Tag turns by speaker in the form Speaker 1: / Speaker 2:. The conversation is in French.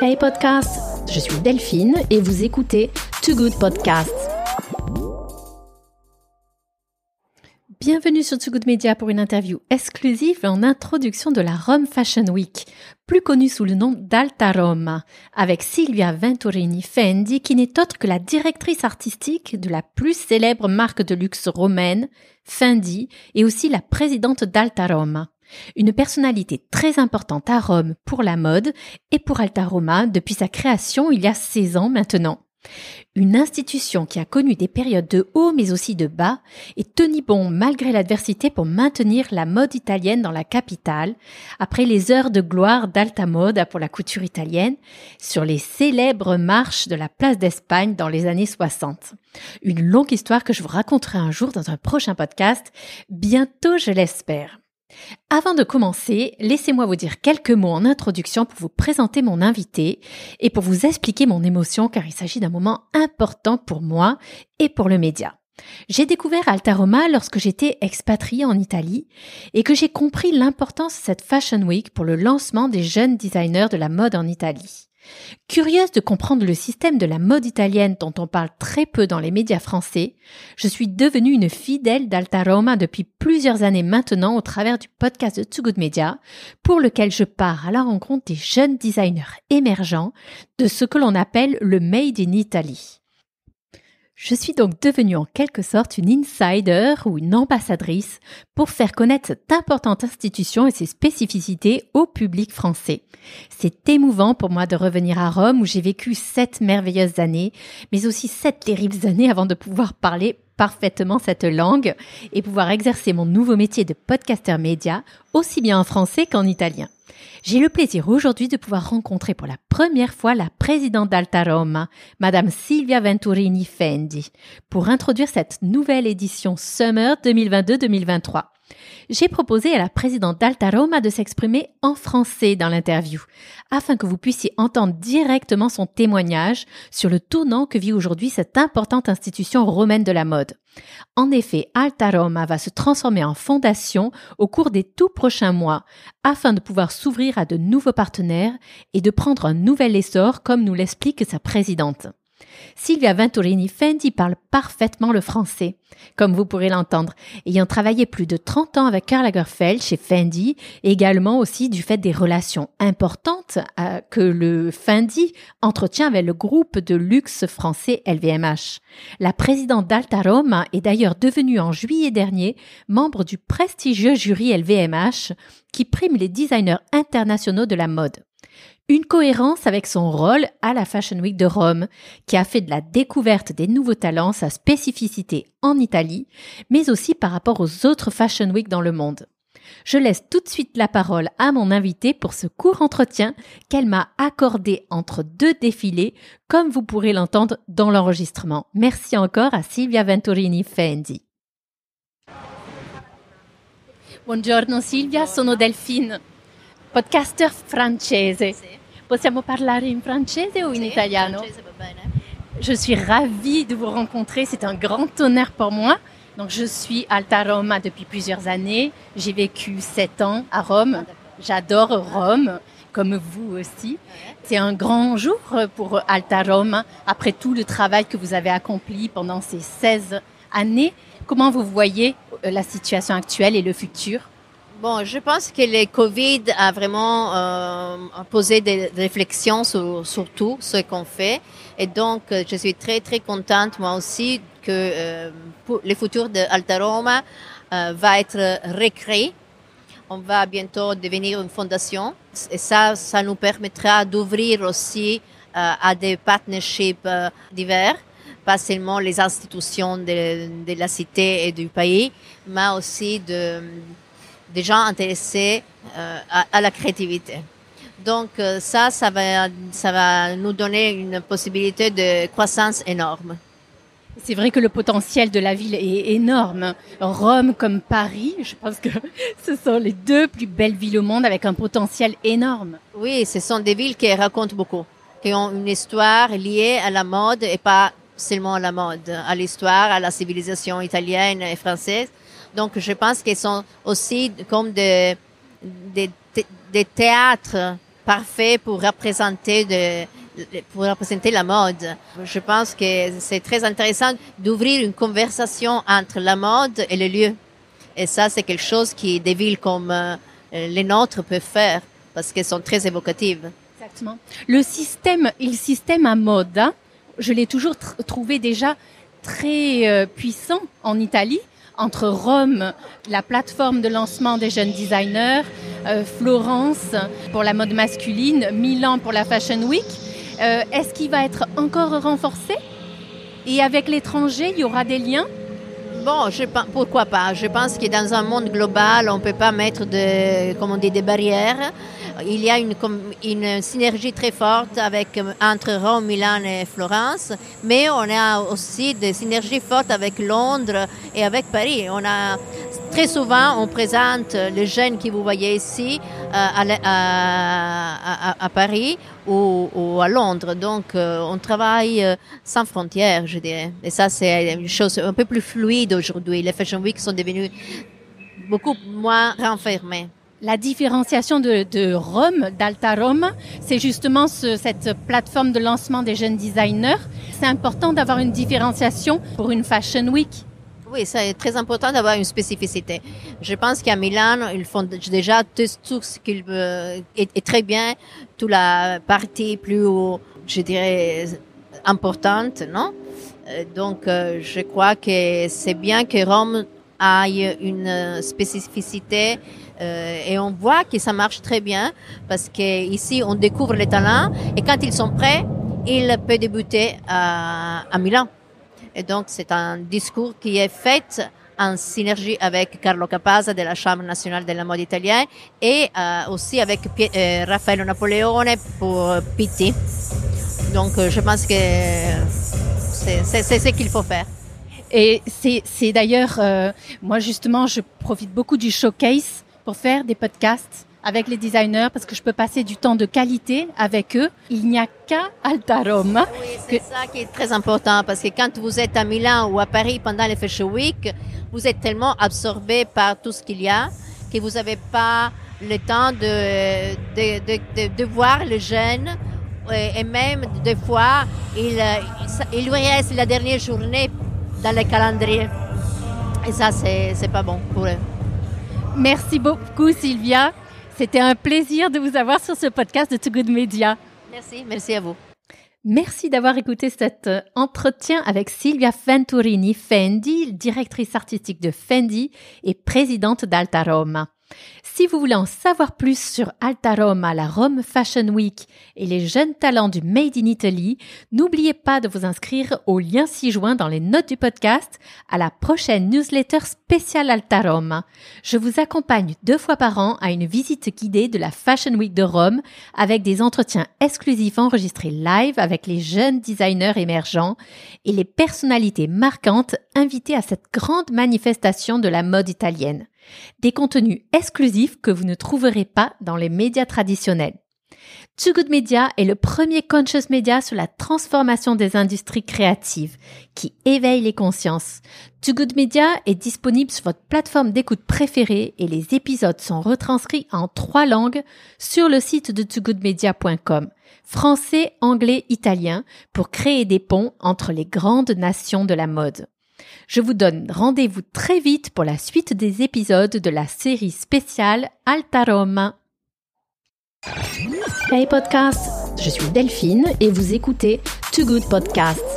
Speaker 1: Hey podcast, je suis Delphine et vous écoutez Too Good Podcast. Bienvenue sur Too Good Media pour une interview exclusive en introduction de la Rome Fashion Week, plus connue sous le nom d'Alta Roma, avec Silvia Venturini Fendi qui n'est autre que la directrice artistique de la plus célèbre marque de luxe romaine, Fendi, et aussi la présidente d'Alta Roma. Une personnalité très importante à Rome pour la mode et pour Alta Roma depuis sa création il y a 16 ans maintenant. Une institution qui a connu des périodes de haut mais aussi de bas et tenu bon malgré l'adversité pour maintenir la mode italienne dans la capitale après les heures de gloire d'Alta Moda pour la couture italienne sur les célèbres marches de la place d'Espagne dans les années 60. Une longue histoire que je vous raconterai un jour dans un prochain podcast, bientôt je l'espère. Avant de commencer, laissez-moi vous dire quelques mots en introduction pour vous présenter mon invité et pour vous expliquer mon émotion car il s'agit d'un moment important pour moi et pour le média. J'ai découvert Alta Roma lorsque j'étais expatriée en Italie et que j'ai compris l'importance de cette Fashion Week pour le lancement des jeunes designers de la mode en Italie. Curieuse de comprendre le système de la mode italienne dont on parle très peu dans les médias français, je suis devenue une fidèle d'Alta Roma depuis plusieurs années maintenant au travers du podcast de Too Good Media, pour lequel je pars à la rencontre des jeunes designers émergents de ce que l'on appelle le Made in Italy. Je suis donc devenue en quelque sorte une insider ou une ambassadrice pour faire connaître cette importante institution et ses spécificités au public français. C'est émouvant pour moi de revenir à Rome où j'ai vécu sept merveilleuses années, mais aussi sept terribles années avant de pouvoir parler parfaitement cette langue et pouvoir exercer mon nouveau métier de podcaster média aussi bien en français qu'en italien. J'ai le plaisir aujourd'hui de pouvoir rencontrer pour la première fois la présidente d'Alta Roma, Madame Silvia Venturini Fendi, pour introduire cette nouvelle édition Summer 2022-2023 j'ai proposé à la présidente d'Alta Roma de s'exprimer en français dans l'interview, afin que vous puissiez entendre directement son témoignage sur le tournant que vit aujourd'hui cette importante institution romaine de la mode. En effet, Alta Roma va se transformer en fondation au cours des tout prochains mois, afin de pouvoir s'ouvrir à de nouveaux partenaires et de prendre un nouvel essor comme nous l'explique sa présidente. Silvia Venturini Fendi parle parfaitement le français, comme vous pourrez l'entendre, ayant travaillé plus de 30 ans avec Karl Lagerfeld chez Fendi, également aussi du fait des relations importantes euh, que le Fendi entretient avec le groupe de luxe français LVMH. La présidente d'Alta Roma est d'ailleurs devenue en juillet dernier membre du prestigieux jury LVMH qui prime les designers internationaux de la mode. Une cohérence avec son rôle à la Fashion Week de Rome, qui a fait de la découverte des nouveaux talents sa spécificité en Italie, mais aussi par rapport aux autres Fashion Week dans le monde. Je laisse tout de suite la parole à mon invité pour ce court entretien qu'elle m'a accordé entre deux défilés, comme vous pourrez l'entendre dans l'enregistrement. Merci encore à Silvia Venturini Fendi. Buongiorno Silvia, sono Delphine. Podcaster francese. Sì. Possiamo parlare in francese ou in sì, italiano?
Speaker 2: francese va bene.
Speaker 1: Je suis ravie de vous rencontrer, c'est un grand honneur pour moi. Donc je suis Alta Roma depuis plusieurs années. J'ai vécu sept ans à Rome. J'adore Rome, comme vous aussi. C'est un grand jour pour Alta Roma, après tout le travail que vous avez accompli pendant ces 16 années. Comment vous voyez la situation actuelle et le futur?
Speaker 2: Bon, je pense que le Covid a vraiment euh, posé des réflexions sur, tout ce qu'on fait. Et donc, euh, je suis très, très contente, moi aussi, que euh, le futur de Alta Roma va être recréé. On va bientôt devenir une fondation. Et ça, ça nous permettra d'ouvrir aussi à des partnerships divers pas seulement les institutions de la cité et du pays, mais aussi de, des gens intéressés euh, à, à, la créativité. Donc euh, ça, ça va, ça va nous donner une possibilité de croissance énorme.
Speaker 1: C'est vrai que le potentiel de la ville est énorme. Rome comme Paris, je pense que ce sont les deux plus belles villes au monde avec un potentiel énorme.
Speaker 2: Oui, ce sont des villes qui racontent beaucoup, qui ont une histoire liée à la mode et pas seulement à la mode, à l'histoire, à la civilisation italienne et française. Donc, je pense qu'ils sont aussi comme des, des, des théâtres parfait pour représenter de, pour représenter la mode. Je pense que c'est très intéressant d'ouvrir une conversation entre la mode et le lieu. Et ça, c'est quelque chose qui des villes comme euh, les nôtres peuvent faire parce qu'elles sont très évocatives.
Speaker 1: Exactement. Le système, le système à mode, hein, je l'ai toujours trouvé déjà très euh, puissant en Italie entre Rome, la plateforme de lancement des jeunes designers, euh, Florence pour la mode masculine, Milan pour la Fashion Week. Euh, est-ce qu'il va être encore renforcé? Et avec l'étranger, il y aura des liens?
Speaker 2: Bon, je, pourquoi pas? Je pense que dans un monde global, on ne peut pas mettre de, comme on dit, des barrières. Il y a une, une synergie très forte avec, entre Rome, Milan et Florence, mais on a aussi des synergies fortes avec Londres et avec Paris. On a, très souvent, on présente les jeunes que vous voyez ici euh, à, Paris ou, ou, à Londres. Donc, euh, on travaille euh, sans frontières, je dirais. Et ça, c'est une chose un peu plus fluide aujourd'hui. Les Fashion Week sont devenus beaucoup moins renfermés.
Speaker 1: La différenciation de, Rome, d'Alta Rome, c'est justement cette plateforme de lancement des jeunes designers. C'est important d'avoir une différenciation pour une Fashion Week.
Speaker 2: Oui, c'est très important d'avoir une spécificité. Je pense qu'à Milan, ils font déjà tout ce qu'ils veulent, et, très bien, toute la partie plus, je dirais, importante, non? Euh, donc, euh, je crois que c'est bien que Rome ait une spécificité euh, et on voit que ça marche très bien parce que ici on découvre les talents et quand ils sont prêts, ils peuvent débuter à Milan. Et donc c'est un discours qui est fait en synergie avec Carlo Capasa de la Chambre nationale de la mode italienne et euh, aussi avec euh, Raffaello Napoleone pour Pitti. Donc je pense que c'est ce qu'il faut faire.
Speaker 1: Et c'est d'ailleurs, moi justement, je profite beaucoup du showcase pour faire des podcasts avec les designers parce que je peux passer du temps de qualité avec eux. Il n'y a qu'à Alta Roma.
Speaker 2: Oui, c'est ça qui est très important parce que quand vous êtes à Milan ou à Paris pendant les Fashion Week, vous êtes tellement absorbé par tout ce qu'il y a que vous n'avez pas le temps de, de, de, de, voir les jeunes et même des fois, il, il lui reste la dernière journée dans le calendrier. Et ça, c'est pas bon pour eux.
Speaker 1: Merci beaucoup, Sylvia. C'était un plaisir de vous avoir sur ce podcast de Too Good Media.
Speaker 2: Merci, merci à vous.
Speaker 1: Merci d'avoir écouté cet euh, entretien avec Silvia Venturini Fendi, directrice artistique de Fendi et présidente d'Alta Roma. Si vous voulez en savoir plus sur Alta la Rome Fashion Week et les jeunes talents du Made in Italy, n'oubliez pas de vous inscrire au lien ci-joint dans les notes du podcast à la prochaine newsletter spéciale Alta. Je vous accompagne deux fois par an à une visite guidée de la Fashion Week de Rome avec des entretiens exclusifs enregistrés live avec les jeunes designers émergents et les personnalités marquantes invitées à cette grande manifestation de la mode italienne. Des contenus exclusifs que vous ne trouverez pas dans les médias traditionnels. Too Good Media est le premier conscious media sur la transformation des industries créatives qui éveille les consciences. Too Good Media est disponible sur votre plateforme d'écoute préférée et les épisodes sont retranscrits en trois langues sur le site de togoodmedia.com. Français, anglais, italien pour créer des ponts entre les grandes nations de la mode. Je vous donne rendez-vous très vite pour la suite des épisodes de la série spéciale Alta Roma. Hey podcast, je suis Delphine et vous écoutez Too Good Podcasts